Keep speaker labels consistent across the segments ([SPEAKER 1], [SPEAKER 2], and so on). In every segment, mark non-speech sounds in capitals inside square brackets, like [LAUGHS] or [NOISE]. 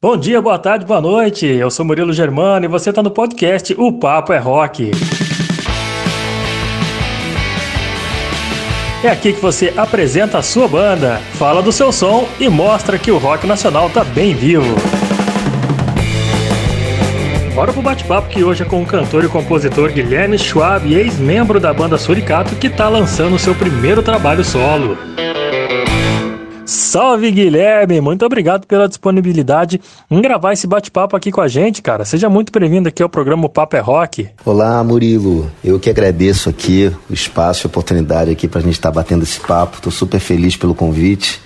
[SPEAKER 1] Bom dia, boa tarde, boa noite. Eu sou Murilo Germano e você está no podcast O Papo é Rock. É aqui que você apresenta a sua banda, fala do seu som e mostra que o rock nacional tá bem vivo. Bora pro bate-papo que hoje é com o cantor e compositor Guilherme Schwab, ex-membro da banda Suricato, que tá lançando seu primeiro trabalho solo. Salve Guilherme, muito obrigado pela disponibilidade em gravar esse bate-papo aqui com a gente, cara. Seja muito bem-vindo aqui ao programa Papo é Rock.
[SPEAKER 2] Olá, Murilo. Eu que agradeço aqui o espaço e a oportunidade aqui pra gente estar tá batendo esse papo. Tô super feliz pelo convite.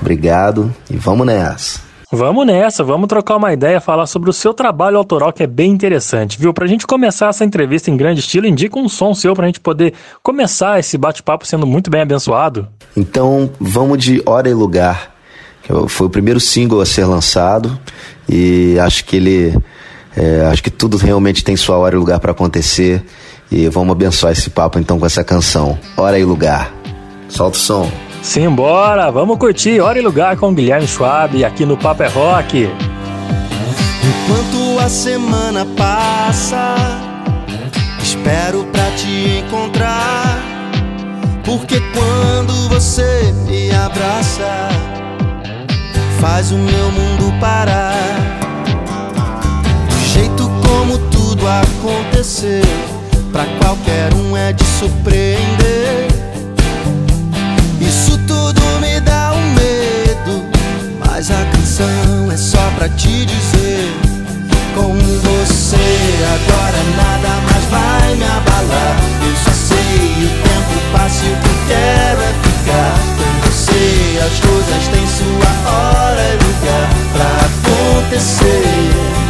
[SPEAKER 2] Obrigado e vamos nessa.
[SPEAKER 1] Vamos nessa, vamos trocar uma ideia, falar sobre o seu trabalho autoral que é bem interessante, viu? Pra gente começar essa entrevista em grande estilo, indica um som seu pra gente poder começar esse bate-papo sendo muito bem abençoado.
[SPEAKER 2] Então, vamos de Hora e Lugar, que foi o primeiro single a ser lançado e acho que ele é, acho que tudo realmente tem sua hora e lugar para acontecer e vamos abençoar esse papo então com essa canção, Hora e Lugar. Solta o som.
[SPEAKER 1] Simbora, vamos curtir Hora e Lugar com Guilherme Schwab aqui no Papo é Rock.
[SPEAKER 3] Enquanto a semana passa, espero pra te encontrar. Porque quando você me abraça, faz o meu mundo parar. Do jeito como tudo aconteceu, pra qualquer um é de surpreender. Mas a canção é só pra te dizer. Com você agora nada mais vai me abalar. Eu só sei o tempo passa e o que quero é ficar com você. As coisas têm sua hora e lugar pra acontecer.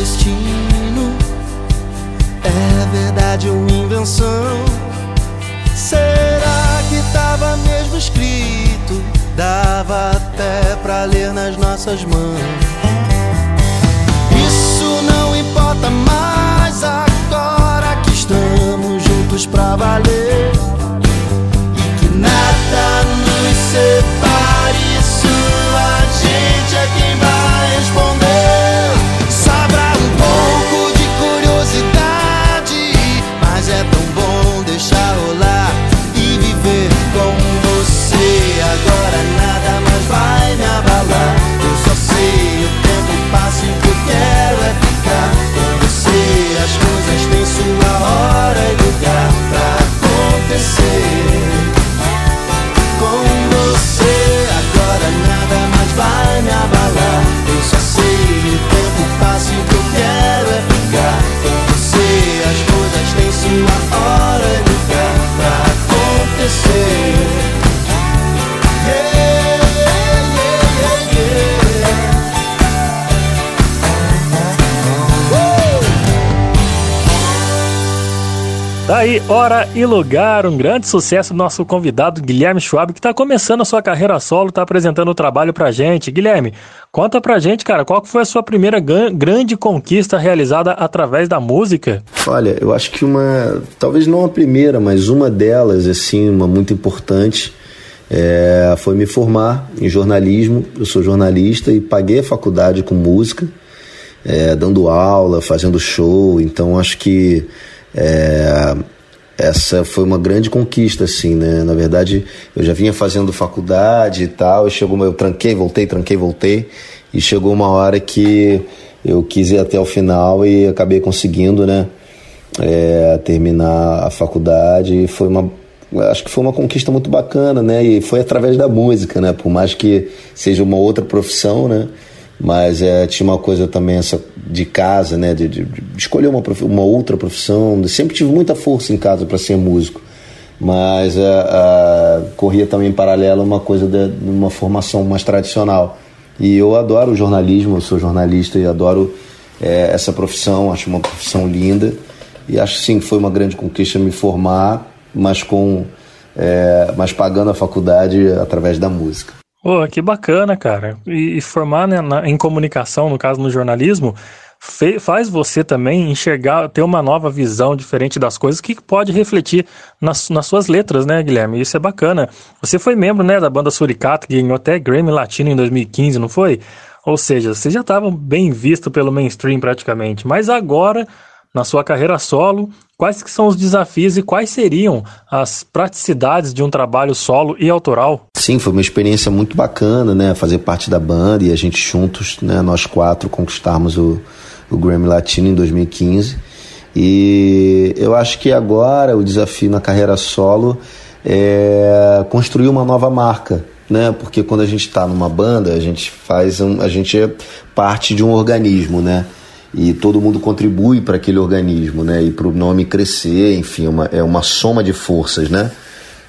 [SPEAKER 3] Destino é verdade ou invenção? Será que tava mesmo escrito? Dava até pra ler nas nossas mãos.
[SPEAKER 1] Daí, Hora e Lugar, um grande sucesso do nosso convidado Guilherme Schwab, que está começando a sua carreira solo, está apresentando o trabalho pra gente. Guilherme, conta pra gente, cara, qual foi a sua primeira grande conquista realizada através da música?
[SPEAKER 2] Olha, eu acho que uma, talvez não a primeira, mas uma delas, assim, uma muito importante, é, foi me formar em jornalismo. Eu sou jornalista e paguei a faculdade com música, é, dando aula, fazendo show. Então acho que é,
[SPEAKER 3] essa foi uma grande conquista, assim, né? Na verdade, eu já vinha fazendo faculdade e tal, e chegou, eu tranquei, voltei, tranquei, voltei, e chegou uma hora que eu quis ir até o final e acabei conseguindo, né? É, terminar a faculdade e foi uma acho que foi uma conquista muito bacana, né? E foi através da música, né? Por mais que seja uma outra profissão, né? Mas é, tinha uma coisa também essa de casa, né? De, de, de escolher uma, uma outra profissão. sempre tive muita força em casa para ser músico. Mas é, é, corria também em paralelo uma coisa de, de uma formação mais tradicional. E eu adoro jornalismo, eu sou jornalista e adoro é, essa profissão, acho uma profissão linda. E acho sim que foi uma grande conquista me formar, mas com é, mas pagando a faculdade através da música.
[SPEAKER 1] Pô, que bacana, cara. E, e formar né, na, em comunicação, no caso no jornalismo, fe, faz você também enxergar, ter uma nova visão diferente das coisas que pode refletir nas, nas suas letras, né, Guilherme? Isso é bacana. Você foi membro né, da banda Suricata, que ganhou até Grammy Latino em 2015, não foi? Ou seja, você já estava bem visto pelo mainstream praticamente. Mas agora na sua carreira solo, quais que são os desafios e quais seriam as praticidades de um trabalho solo e autoral?
[SPEAKER 3] Sim, foi uma experiência muito bacana, né? Fazer parte da banda e a gente juntos, né? Nós quatro conquistarmos o, o Grammy Latino em 2015. E eu acho que agora o desafio na carreira solo é construir uma nova marca, né? Porque quando a gente está numa banda, a gente faz um, a gente é parte de um organismo, né? E todo mundo contribui para aquele organismo, né? E para o nome crescer, enfim, uma, é uma soma de forças, né?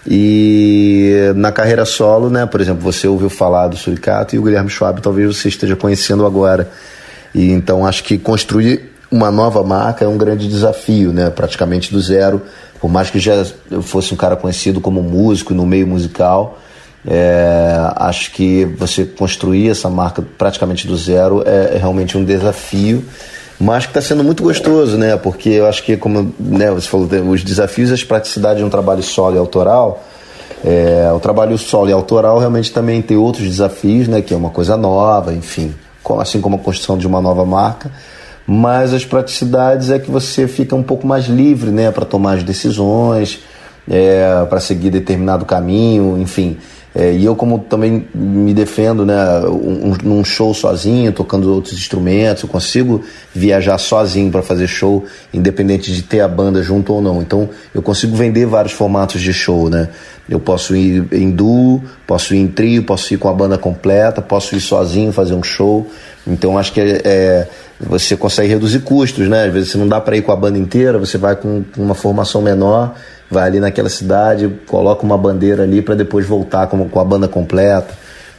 [SPEAKER 3] E na carreira solo, né? Por exemplo, você ouviu falar do Suricato e o Guilherme Schwab talvez você esteja conhecendo agora. E então acho que construir uma nova marca é um grande desafio, né? Praticamente do zero. Por mais que já eu fosse um cara conhecido como músico no meio musical, é, acho que você construir essa marca praticamente do zero é, é realmente um desafio, mas que está sendo muito gostoso, né? Porque eu acho que, como né, você falou, os desafios e as praticidades de um trabalho solo e autoral. É, o trabalho solo e autoral realmente também tem outros desafios, né? Que é uma coisa nova, enfim, assim como a construção de uma nova marca. Mas as praticidades é que você fica um pouco mais livre, né? Para tomar as decisões, é, para seguir determinado caminho, enfim. É, e eu, como também me defendo, né, um, num show sozinho, tocando outros instrumentos, eu consigo viajar sozinho para fazer show, independente de ter a banda junto ou não. Então, eu consigo vender vários formatos de show, né? Eu posso ir em duo, posso ir em trio, posso ir com a banda completa, posso ir sozinho fazer um show. Então, acho que é, é você consegue reduzir custos, né? Às vezes, você não dá para ir com a banda inteira, você vai com uma formação menor vai ali naquela cidade, coloca uma bandeira ali para depois voltar com, a banda completa.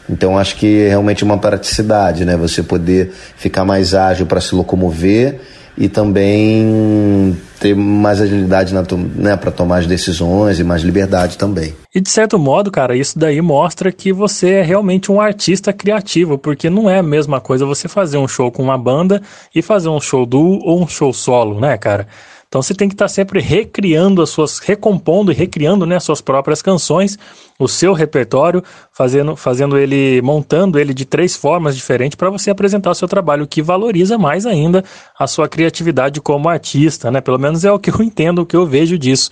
[SPEAKER 3] Então acho que é realmente uma praticidade, né? Você poder ficar mais ágil para se locomover e também ter mais agilidade né, para tomar as decisões e mais liberdade também.
[SPEAKER 1] E de certo modo, cara, isso daí mostra que você é realmente um artista criativo, porque não é a mesma coisa você fazer um show com uma banda e fazer um show duo ou um show solo, né, cara? Então você tem que estar sempre recriando as suas, recompondo e recriando né, as suas próprias canções, o seu repertório, fazendo, fazendo ele, montando ele de três formas diferentes para você apresentar o seu trabalho, que valoriza mais ainda a sua criatividade como artista, né? Pelo menos é o que eu [LAUGHS] entendo, o que eu vejo disso.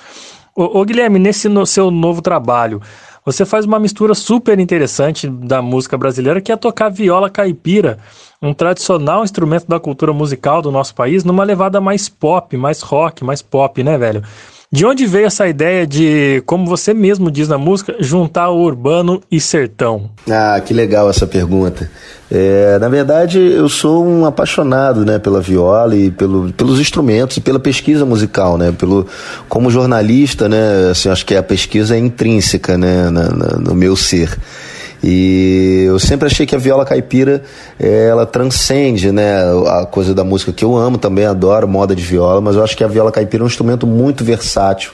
[SPEAKER 1] Ô, ô Guilherme, nesse no, seu novo trabalho, você faz uma mistura super interessante da música brasileira, que é tocar viola caipira um tradicional instrumento da cultura musical do nosso país numa levada mais pop, mais rock, mais pop, né, velho? De onde veio essa ideia de, como você mesmo diz na música, juntar o urbano e sertão?
[SPEAKER 3] Ah, que legal essa pergunta. É, na verdade, eu sou um apaixonado né, pela viola e pelo, pelos instrumentos e pela pesquisa musical, né? Pelo, como jornalista, né, assim, acho que a pesquisa é intrínseca né, na, na, no meu ser. E eu sempre achei que a viola caipira ela transcende, né, a coisa da música que eu amo também, adoro moda de viola, mas eu acho que a viola caipira é um instrumento muito versátil.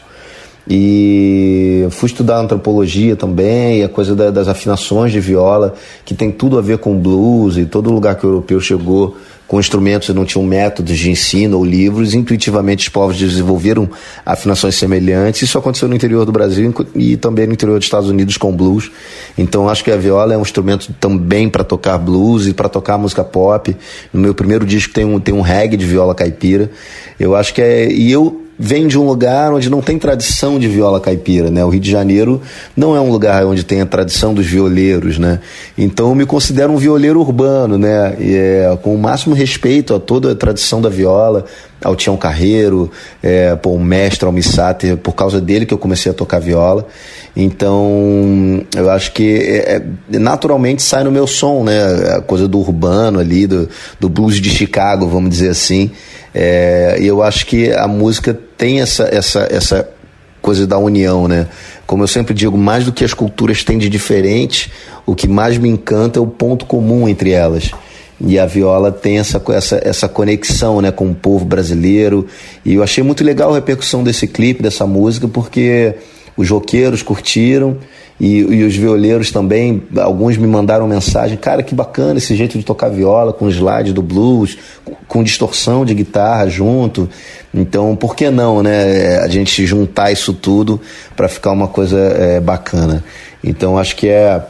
[SPEAKER 3] E fui estudar antropologia também, a coisa da, das afinações de viola, que tem tudo a ver com blues, e todo lugar que o europeu chegou com instrumentos e não tinham métodos de ensino ou livros, intuitivamente os povos desenvolveram afinações semelhantes. Isso aconteceu no interior do Brasil e também no interior dos Estados Unidos com blues. Então acho que a viola é um instrumento também para tocar blues e para tocar música pop. No meu primeiro disco tem um, tem um reggae de viola caipira. Eu acho que é. E eu vem de um lugar onde não tem tradição de viola caipira, né? O Rio de Janeiro não é um lugar onde tem a tradição dos violeiros, né? Então eu me considero um violeiro urbano, né? E, é, com o máximo respeito a toda a tradição da viola, ao Tião Carreiro, é, pô, o mestre Almissater, por causa dele que eu comecei a tocar viola. Então, eu acho que é, é, naturalmente sai no meu som, né? A coisa do urbano ali, do, do blues de Chicago, vamos dizer assim. É, e eu acho que a música tem essa, essa, essa coisa da união, né? Como eu sempre digo, mais do que as culturas têm de diferente, o que mais me encanta é o ponto comum entre elas. E a viola tem essa, essa, essa conexão né, com o povo brasileiro. E eu achei muito legal a repercussão desse clipe, dessa música, porque os roqueiros curtiram e, e, os violeiros também. Alguns me mandaram mensagem: cara, que bacana esse jeito de tocar viola com slide do blues, com distorção de guitarra junto. Então, por que não, né? A gente juntar isso tudo para ficar uma coisa é, bacana. Então, acho que é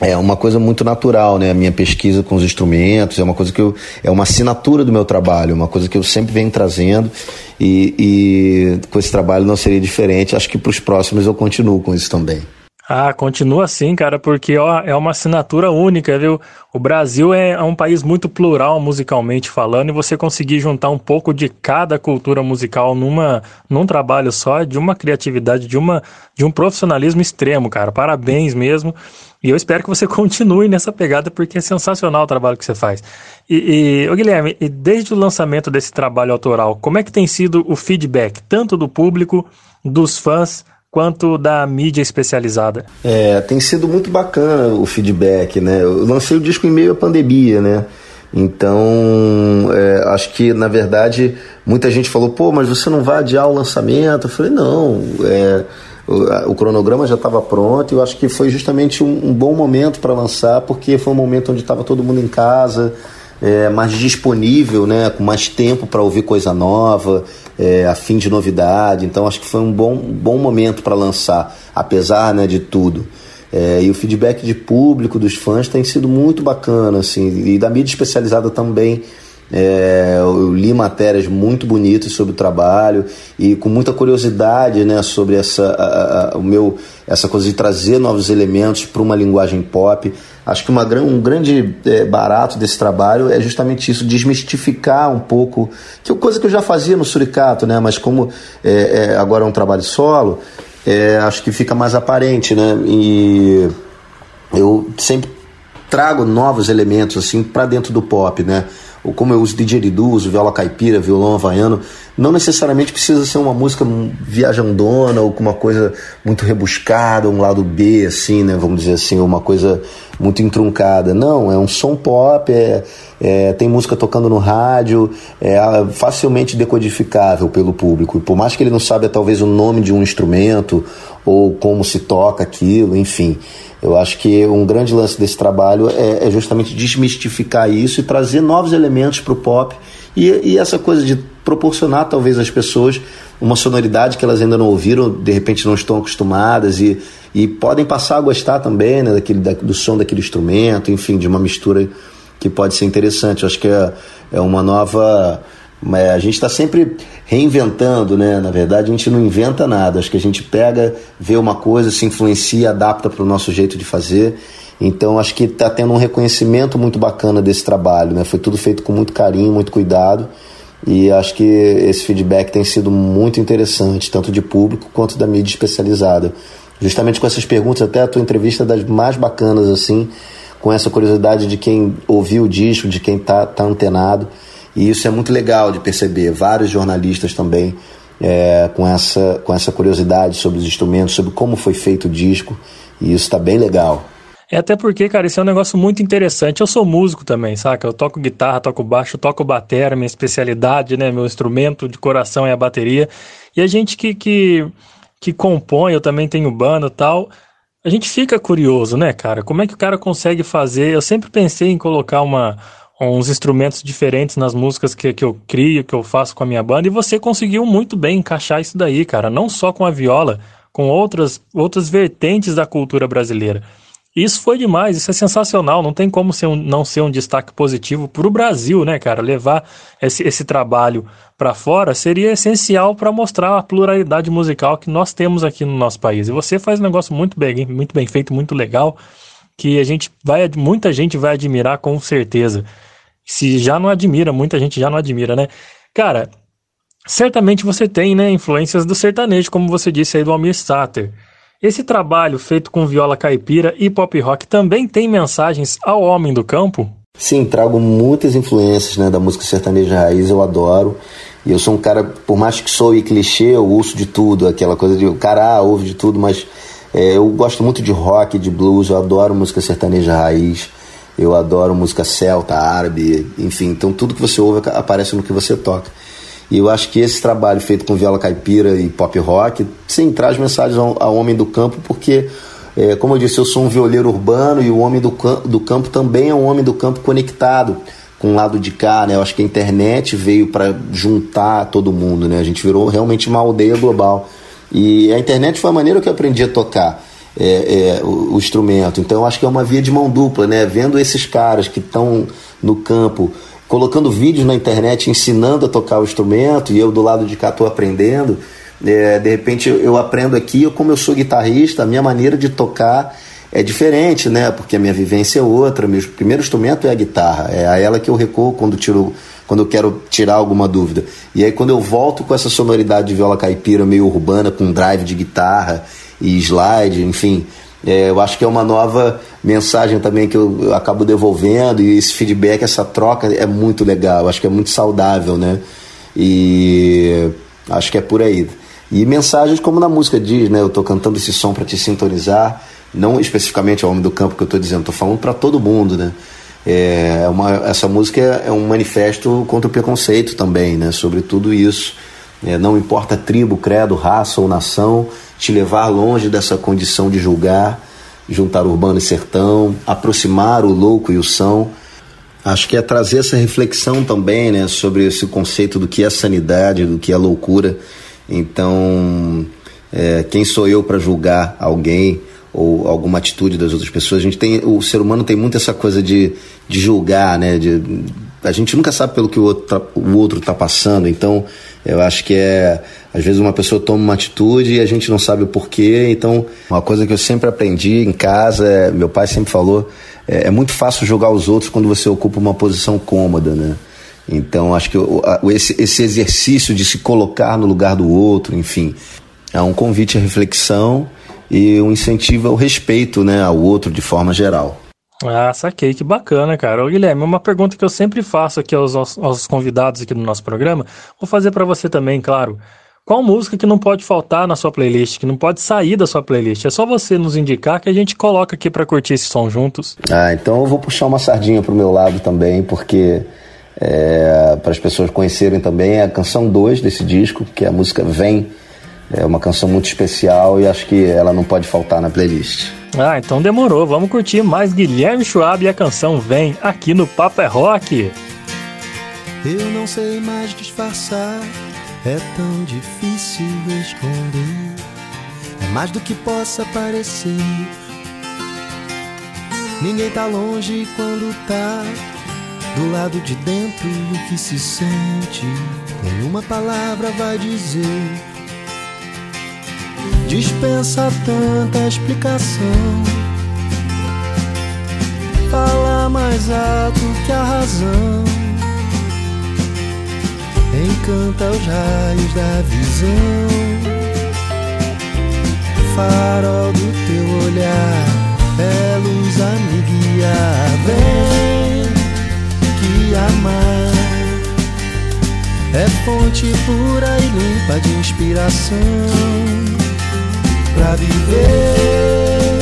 [SPEAKER 3] é uma coisa muito natural, né? A minha pesquisa com os instrumentos é uma coisa que eu é uma assinatura do meu trabalho, uma coisa que eu sempre venho trazendo e, e com esse trabalho não seria diferente. Acho que para os próximos eu continuo com isso também.
[SPEAKER 1] Ah, continua assim, cara, porque ó, é uma assinatura única, viu? O Brasil é, é um país muito plural musicalmente falando, e você conseguir juntar um pouco de cada cultura musical numa, num trabalho só, de uma criatividade, de, uma, de um profissionalismo extremo, cara. Parabéns mesmo. E eu espero que você [LAUGHS] continue nessa pegada, porque é sensacional o trabalho que você faz. E, e ô Guilherme, e desde o lançamento desse trabalho autoral, como é que tem sido o feedback, tanto do público, dos fãs, quanto da mídia especializada?
[SPEAKER 3] É, tem sido muito bacana o feedback, né? Eu lancei o disco em meio à pandemia, né? Então, é, acho que na verdade muita gente falou: pô, mas você não vai adiar o lançamento? Eu falei: não, é, o, o, cronograma já estava pronto. Eu acho que foi justamente um, um bom momento para lançar, porque foi um momento onde estava todo mundo em casa, é, mais disponível, né, com mais tempo para ouvir coisa nova, é, a fim de novidade. Então acho que foi um bom, bom momento para lançar, apesar né, de tudo. É, e o feedback de público, dos fãs, tem sido muito bacana, assim, e da mídia especializada também. É, eu li matérias muito bonitas sobre o trabalho e com muita curiosidade né, sobre essa, a, a, o meu, essa coisa de trazer novos elementos para uma linguagem pop. Acho que uma, um grande é, barato desse trabalho é justamente isso, desmistificar um pouco, que é coisa que eu já fazia no Suricato, né, mas como é, é agora é um trabalho solo, é, acho que fica mais aparente. Né, e eu sempre trago novos elementos assim para dentro do pop, né? Ou como eu uso didgeridoo, uso viola caipira, violão havaiano, não necessariamente precisa ser uma música viajandona ou com uma coisa muito rebuscada, um lado B, assim, né? Vamos dizer assim, uma coisa muito entruncada. Não, é um som pop, é, é, tem música tocando no rádio, é facilmente decodificável pelo público. E por mais que ele não saiba talvez o nome de um instrumento ou como se toca aquilo, enfim. Eu acho que um grande lance desse trabalho é, é justamente desmistificar isso e trazer novos elementos para o pop e, e, essa coisa de proporcionar talvez às pessoas uma sonoridade que elas ainda não ouviram, de repente não estão acostumadas e, e podem passar a gostar também né, daquele, da, do som daquele instrumento, enfim, de uma mistura que pode ser interessante. Eu acho que é, é uma nova mas a gente está sempre reinventando, né? Na verdade, a gente não inventa nada. Acho que a gente pega, vê uma coisa, se influencia, adapta para o nosso jeito de fazer. Então, acho que está tendo um reconhecimento muito bacana desse trabalho, né? Foi tudo feito com muito carinho, muito cuidado. E acho que esse feedback tem sido muito interessante, tanto de público quanto da mídia especializada. Justamente com essas perguntas, até a tua entrevista é das mais bacanas, assim, com essa curiosidade de quem ouviu o disco, de quem está tá antenado. E isso é muito legal de perceber. Vários jornalistas também é, com, essa, com essa curiosidade sobre os instrumentos, sobre como foi feito o disco. E isso está bem legal.
[SPEAKER 1] É até porque, cara, isso é um negócio muito interessante. Eu sou músico também, saca? Eu toco guitarra, toco baixo, toco bateria, minha especialidade, né? Meu instrumento de coração é a bateria. E a gente que, que, que compõe, eu também tenho banda tal, a gente fica curioso, né, cara? Como é que o cara consegue fazer? Eu sempre pensei em colocar uma, uns instrumentos diferentes nas músicas que, que eu crio, que eu faço com a minha banda, e você conseguiu muito bem encaixar isso daí, cara. Não só com a viola, com outras, outras vertentes da cultura brasileira. isso foi demais, isso é sensacional, não tem como ser um, não ser um destaque positivo para o Brasil, né, cara? Levar esse, esse trabalho para fora seria essencial para mostrar a pluralidade musical que nós temos aqui no nosso país. E você faz um negócio muito bem, muito bem feito, muito legal, que a gente vai, muita gente vai admirar com certeza. Se já não admira, muita gente já não admira, né? Cara, certamente você tem, né, influências do sertanejo, como você disse aí do Almir Sater. Esse trabalho feito com viola caipira e pop rock também tem mensagens ao homem do campo?
[SPEAKER 3] Sim, trago muitas influências né, da música sertaneja raiz, eu adoro. E eu sou um cara, por mais que sou e clichê, eu ouço de tudo, aquela coisa de o cara ah, ouve de tudo, mas é, eu gosto muito de rock, de blues, eu adoro música sertaneja raiz, eu adoro música celta, árabe, enfim, então tudo que você ouve aparece no que você toca. E eu acho que esse trabalho feito com viola caipira e pop rock, sim, traz mensagens ao, ao homem do campo, porque, é, como eu disse, eu sou um violeiro urbano e o homem do, do campo também é um homem do campo conectado com o lado de cá, né? Eu acho que a internet veio para juntar todo mundo, né? A gente virou realmente uma aldeia global. E a internet foi a maneira que eu aprendi a tocar. É, é, o, o, instrumento. Então eu acho que é uma via de mão dupla, né? Vendo esses caras que estão no campo colocando vídeos na internet ensinando a tocar o instrumento e eu do lado de cá estou aprendendo. É, de repente eu aprendo aqui, como eu sou guitarrista, a minha maneira de tocar é diferente, né? Porque a minha vivência é outra. Meu primeiro instrumento é a guitarra, é a ela que eu recuo quando tiro, quando eu quero tirar alguma dúvida. E aí quando eu volto com essa sonoridade de viola caipira meio urbana, com drive de guitarra e slide, enfim, é, eu acho que é uma nova mensagem também que eu, eu, acabo devolvendo e esse feedback, essa troca é muito legal, acho que é muito saudável, né? E acho que é por aí. E mensagens como na música diz, né? Eu estou cantando esse som para te sintonizar, não especificamente ao homem do campo que eu estou dizendo, estou falando para todo mundo, né? É uma, essa música é um manifesto contra o preconceito também, né? Sobre tudo isso. É, não importa tribo, credo, raça ou nação, te levar longe dessa condição de julgar, juntar urbano e sertão, aproximar o louco e o são. Acho que é trazer essa reflexão também, né, sobre esse conceito do que é sanidade, do que é loucura. Então, é, quem sou eu para julgar alguém ou alguma atitude das outras pessoas? A gente tem, o ser humano tem muito essa coisa de, de julgar, né, de a gente nunca sabe pelo que o outro tá, está passando, então eu acho que é às vezes uma pessoa toma uma atitude e a gente não sabe o porquê. Então, uma coisa que eu sempre aprendi em casa, é, meu pai sempre falou, é, é, muito fácil julgar os outros quando você ocupa uma posição cômoda, né? Então, acho que o, esse, esse exercício de se colocar no lugar do outro, enfim, é um convite à reflexão e um incentivo ao respeito, né, ao outro de forma geral.
[SPEAKER 1] Ah, saquei, que bacana, cara. Ô, Guilherme, uma pergunta que eu sempre faço aqui aos, aos convidados aqui do nosso programa, vou fazer para você também, claro. Qual música que não pode faltar na sua playlist, que não pode sair da sua playlist? É só você nos indicar que a gente coloca aqui para curtir esse som juntos.
[SPEAKER 3] Ah, então eu vou puxar uma sardinha pro meu lado também, porque é, para as pessoas conhecerem também é a canção 2 desse disco, que é a música Vem. É uma canção muito especial e acho que ela não pode faltar na playlist.
[SPEAKER 1] Ah, então demorou. Vamos curtir mais Guilherme Schwab e a canção Vem aqui no Papo é Rock.
[SPEAKER 4] Eu não sei mais disfarçar, é tão difícil esconder. É mais do que possa parecer. Ninguém tá longe quando tá do lado de dentro o que se sente. Nenhuma palavra vai dizer dispensa tanta explicação. Fala mais alto que a razão. Encanta os raios da visão. Farol do teu olhar é luz a me guiar. Vem que amar é fonte pura e limpa de inspiração pra viver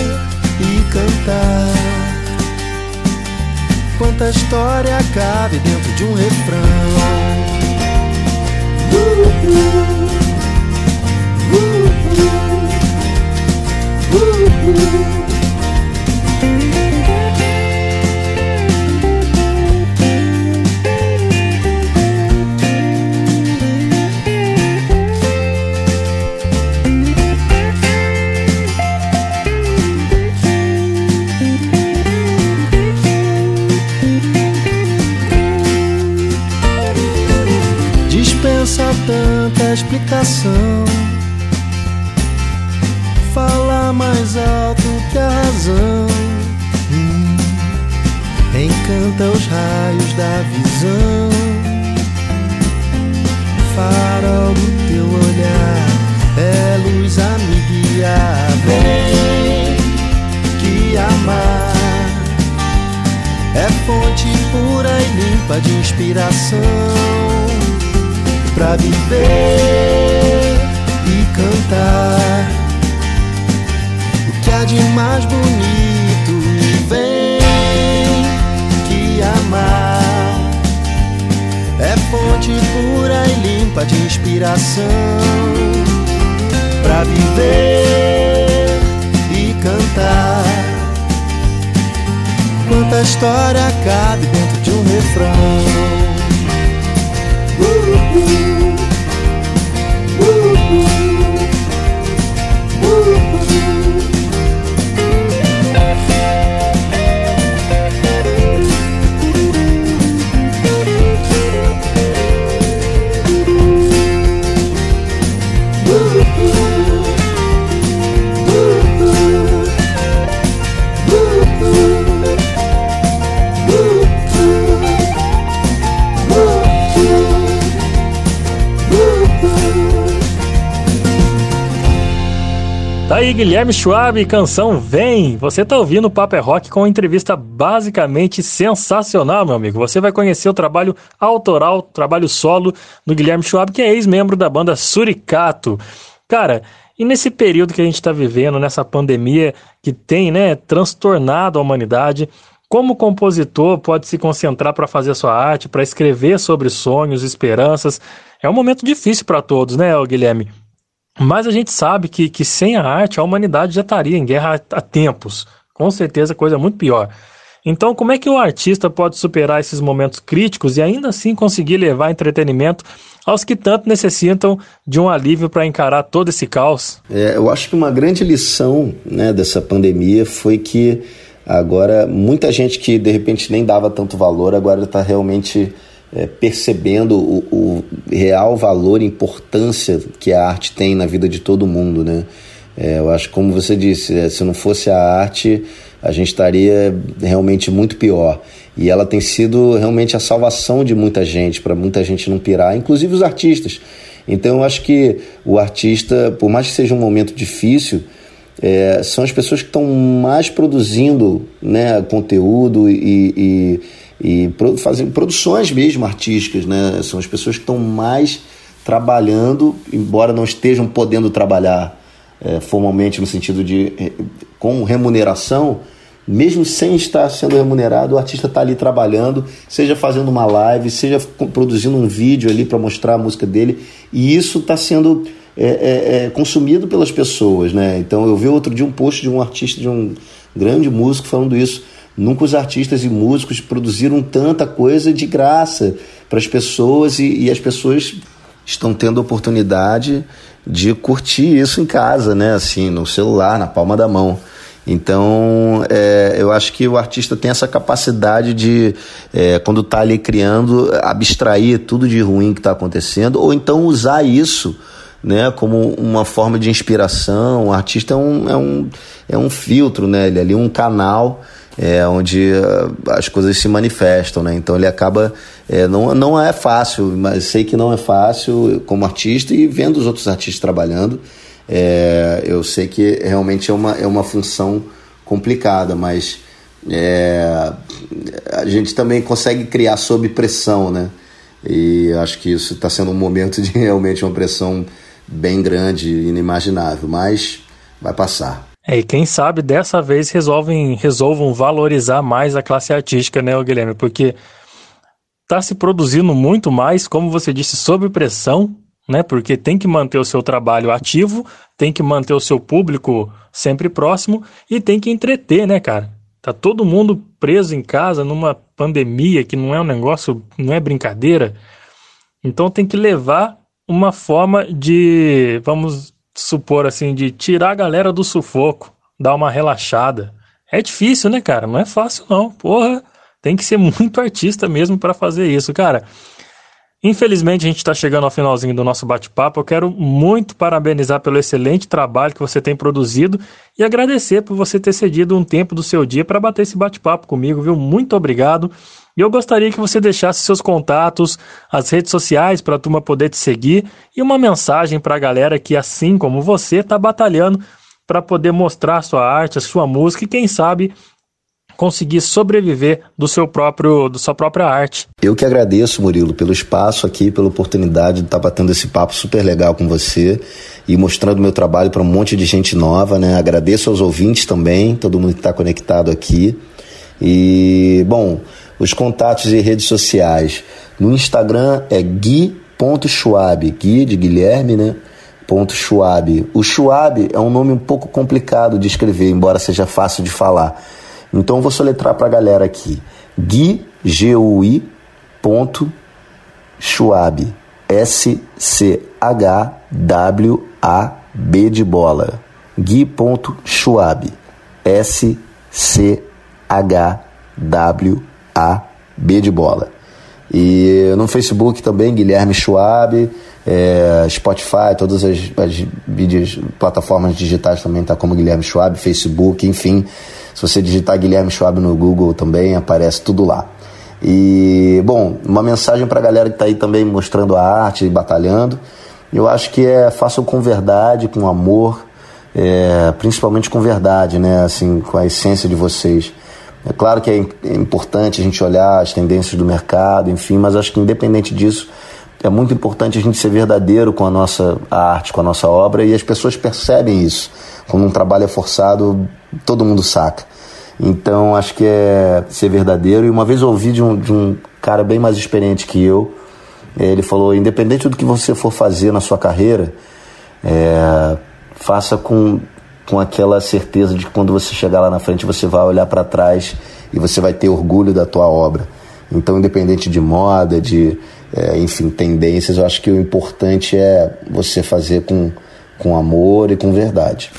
[SPEAKER 4] e cantar. Quanta história cabe dentro de um refrão. Uh, uh, uh, explicação. Fala mais alto que a razão. Hum, encanta os raios da visão. Farol do teu olhar é luz a me guiar. Vem que amar é fonte pura e limpa de inspiração para viver e cantar. O que há de mais bonito vem que amar. É fonte pura e limpa de inspiração para viver e cantar. Quanta história cabe dentro de um refrão. Uh,
[SPEAKER 1] Tá aí, Guilherme Schwab, canção Vem. Você tá ouvindo o Papo é Rock com uma entrevista basicamente sensacional, meu amigo. Você vai conhecer o trabalho autoral, trabalho solo do Guilherme Schwab, que é ex-membro da banda Suricato. Cara, e nesse período que a gente está vivendo, nessa pandemia que tem, né, transtornado a humanidade, como compositor pode se concentrar para fazer sua arte, para escrever sobre sonhos, esperanças? É um momento difícil para todos, né, Guilherme? Mas a gente sabe que, que sem a arte a humanidade já estaria em guerra há, tempos. Com certeza, coisa muito pior. Então, como é que o artista pode superar esses momentos críticos e ainda assim conseguir levar entretenimento aos que tanto necessitam de um alívio para encarar todo esse caos?
[SPEAKER 3] É, eu acho que uma grande lição né, dessa pandemia foi que agora muita gente que de repente nem dava tanto valor agora está realmente é, percebendo o, o, real valor e importância que a arte tem na vida de todo mundo, né? É, eu acho, como você disse, é, se não fosse a arte, a gente estaria realmente muito pior. E ela tem sido realmente a salvação de muita gente, para muita gente não pirar, inclusive os artistas. Então eu acho que o artista, por mais que seja um momento difícil, é, são as pessoas que estão mais produzindo né, conteúdo e, e e fazem produções mesmo artísticas, né? São as pessoas que estão mais trabalhando, embora não estejam podendo trabalhar é, formalmente no sentido de é, com remuneração, mesmo sem estar sendo remunerado, o artista está ali trabalhando, seja fazendo uma live, seja produzindo um vídeo ali para mostrar a música dele, e isso está sendo é, é, é, consumido pelas pessoas, né? Então eu vi outro dia um post de um artista, de um grande músico falando isso Nunca os artistas e músicos produziram tanta coisa de graça para as pessoas e, e, as pessoas estão tendo a oportunidade de curtir isso em casa, né? Assim, no celular, na palma da mão. Então, é, eu acho que o artista tem essa capacidade de, é, quando está ali criando, abstrair tudo de ruim que está acontecendo, ou então usar isso né, como uma forma de inspiração. O artista é um, é um, é um filtro, né? Ele é ali um canal é, onde uh, as coisas se manifestam, né? Então ele acaba é, não, não é fácil, mas sei que não é fácil como artista e vendo os outros artistas trabalhando, é, eu sei que realmente é uma, é uma função complicada, mas é, a gente também consegue criar sob pressão, né? E acho que isso está sendo um momento de [LAUGHS] realmente uma pressão bem grande, inimaginável, mas vai passar.
[SPEAKER 1] É, e quem sabe dessa vez resolvem, resolvam valorizar mais a classe artística, né, Guilherme? Porque está se produzindo muito mais, como você disse, sob pressão, né? Porque tem que manter o seu trabalho ativo, tem que manter o seu público sempre próximo e tem que entreter, né, cara? Tá todo mundo preso em casa numa pandemia que não é um negócio, não é brincadeira. Então tem que levar uma forma de, vamos supor assim, de tirar a galera do sufoco, dar uma relaxada. É difícil, né, cara? Não é fácil, não. Porra, tem que ser [LAUGHS] muito artista mesmo para fazer isso, cara. Infelizmente, a gente está chegando ao finalzinho do nosso bate-papo. Eu quero muito parabenizar pelo excelente trabalho que você tem produzido e agradecer por você ter cedido um tempo do seu dia para bater esse bate-papo comigo, viu? Muito obrigado. E eu gostaria que você deixasse seus contatos, as redes sociais para a turma poder te seguir e uma mensagem para a galera que, assim como você, está batalhando para poder mostrar sua arte, a sua música e, quem sabe, conseguir sobreviver do seu próprio, da sua própria arte.
[SPEAKER 3] Eu que agradeço, Murilo, pelo espaço aqui, pela oportunidade de estar batendo esse papo super legal com você e mostrando meu trabalho para um monte de gente nova, né? Agradeço aos ouvintes também, todo mundo que está conectado aqui. E, bom, os contatos e redes sociais. No Instagram é gui.schwab, Gui de Guilherme, né? Ponto Schwab. O Schwab é um nome um pouco complicado de escrever, embora seja fácil de falar. Então vou soletrar para a galera aqui. Gui, G-U-I, ponto, Schwab. S-C-H-W-A-B de bola. Gui.schwab. S-C-H-W-A-B de bola. E no Facebook também, Guilherme Schwab, é, Spotify, todas as, as vídeos, plataformas digitais também tá como Guilherme Schwab, Facebook, enfim. Se você digitar Guilherme Schwab no Google também aparece tudo lá. E, bom, uma mensagem para a galera que está aí também mostrando a arte e batalhando. Eu acho que é façam com verdade, com amor, é, principalmente com verdade, né? Assim, com a essência de vocês. É claro que é importante a gente olhar as tendências do mercado, enfim, mas acho que independente disso, é muito importante a gente ser verdadeiro com a nossa arte, com a nossa obra, e as pessoas percebem isso. Quando um trabalho é forçado, todo mundo saca. Então acho que é ser verdadeiro. E uma vez ouvi de um, de um cara bem mais experiente que eu, ele falou: independente do que você for fazer na sua carreira, é, faça com, com aquela certeza de que quando você chegar lá na frente você vai olhar para trás e você vai ter orgulho da tua obra. Então, independente de moda, de é, enfim tendências, eu acho que o importante é você fazer com, com amor e com verdade.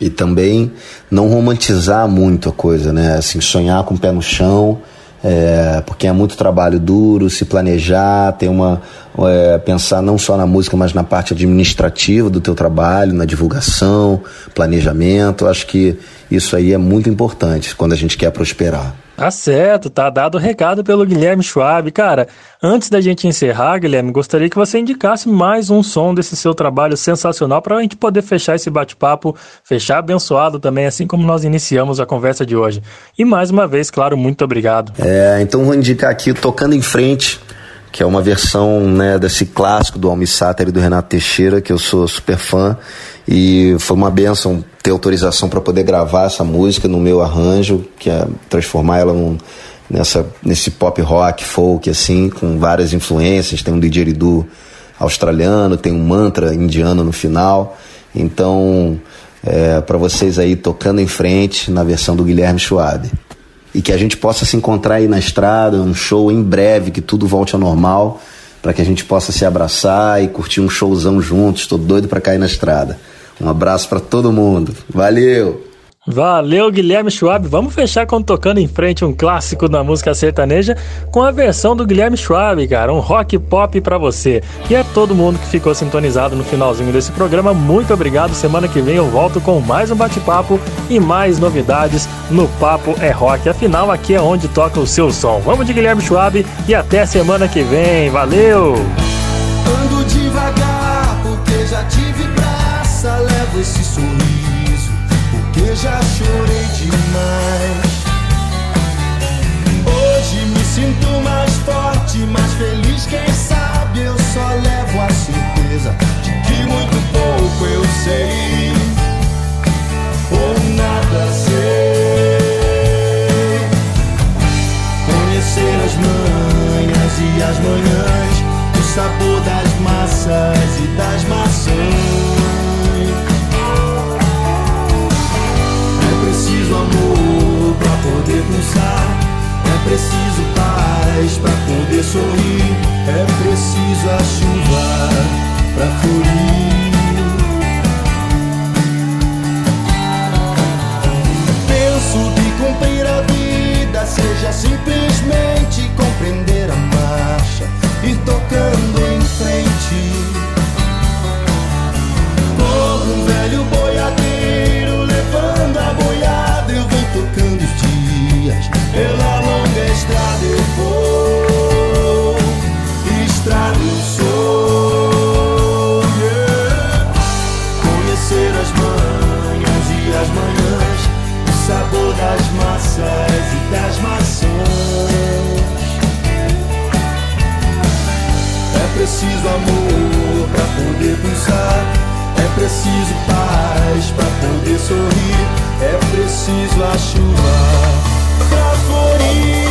[SPEAKER 3] E também não romantizar muito a coisa, né? Assim, sonhar com o pé no chão, é, porque é muito trabalho duro, se planejar, ter uma é, pensar não só na música, mas na parte administrativa do teu trabalho, na divulgação, planejamento. Acho que isso aí é muito importante quando a gente quer prosperar.
[SPEAKER 1] Tá certo, tá dado o recado pelo Guilherme Schwab. Cara, antes da gente encerrar, Guilherme, gostaria que você indicasse mais um som desse seu trabalho sensacional para a gente poder fechar esse bate-papo, fechar abençoado também, assim como nós iniciamos a conversa de hoje. E mais uma vez, claro, muito obrigado.
[SPEAKER 3] É, então vou indicar aqui Tocando em Frente, que é uma versão né, desse clássico do Almi Sater e do Renato Teixeira, que eu sou super fã. E foi uma benção ter autorização para poder gravar essa música no meu arranjo, que é transformar ela num, nessa, nesse pop rock, folk, assim, com várias influências. Tem um didgeridoo australiano, tem um mantra indiano no final. Então, é, para vocês aí tocando em frente na versão do Guilherme Schwab. E que a gente possa se encontrar aí na estrada, um show em breve, que tudo volte ao normal, para que a gente possa se abraçar e curtir um showzão juntos. Estou doido para cair na estrada. Um abraço para todo mundo. Valeu!
[SPEAKER 1] Valeu, Guilherme Schwab. Vamos fechar com tocando em frente um clássico da música sertaneja com a versão do Guilherme Schwab, cara, um rock pop para você. E é todo mundo que ficou sintonizado no finalzinho desse programa. Muito obrigado. Semana que vem eu volto com mais um bate-papo e mais novidades no Papo é Rock. Afinal, aqui é onde toca o seu som. Vamos de Guilherme Schwab e até semana que vem. Valeu!
[SPEAKER 4] Esse sorriso porque já chorei demais. Hoje me sinto mais forte, mais feliz, quem sabe eu só levo a certeza de que muito pouco eu sei ou nada sei. Conhecer as manhas e as manhãs, o sabor das massas e das maçãs. preciso paz pra poder sorrir. É preciso a chuva pra florir.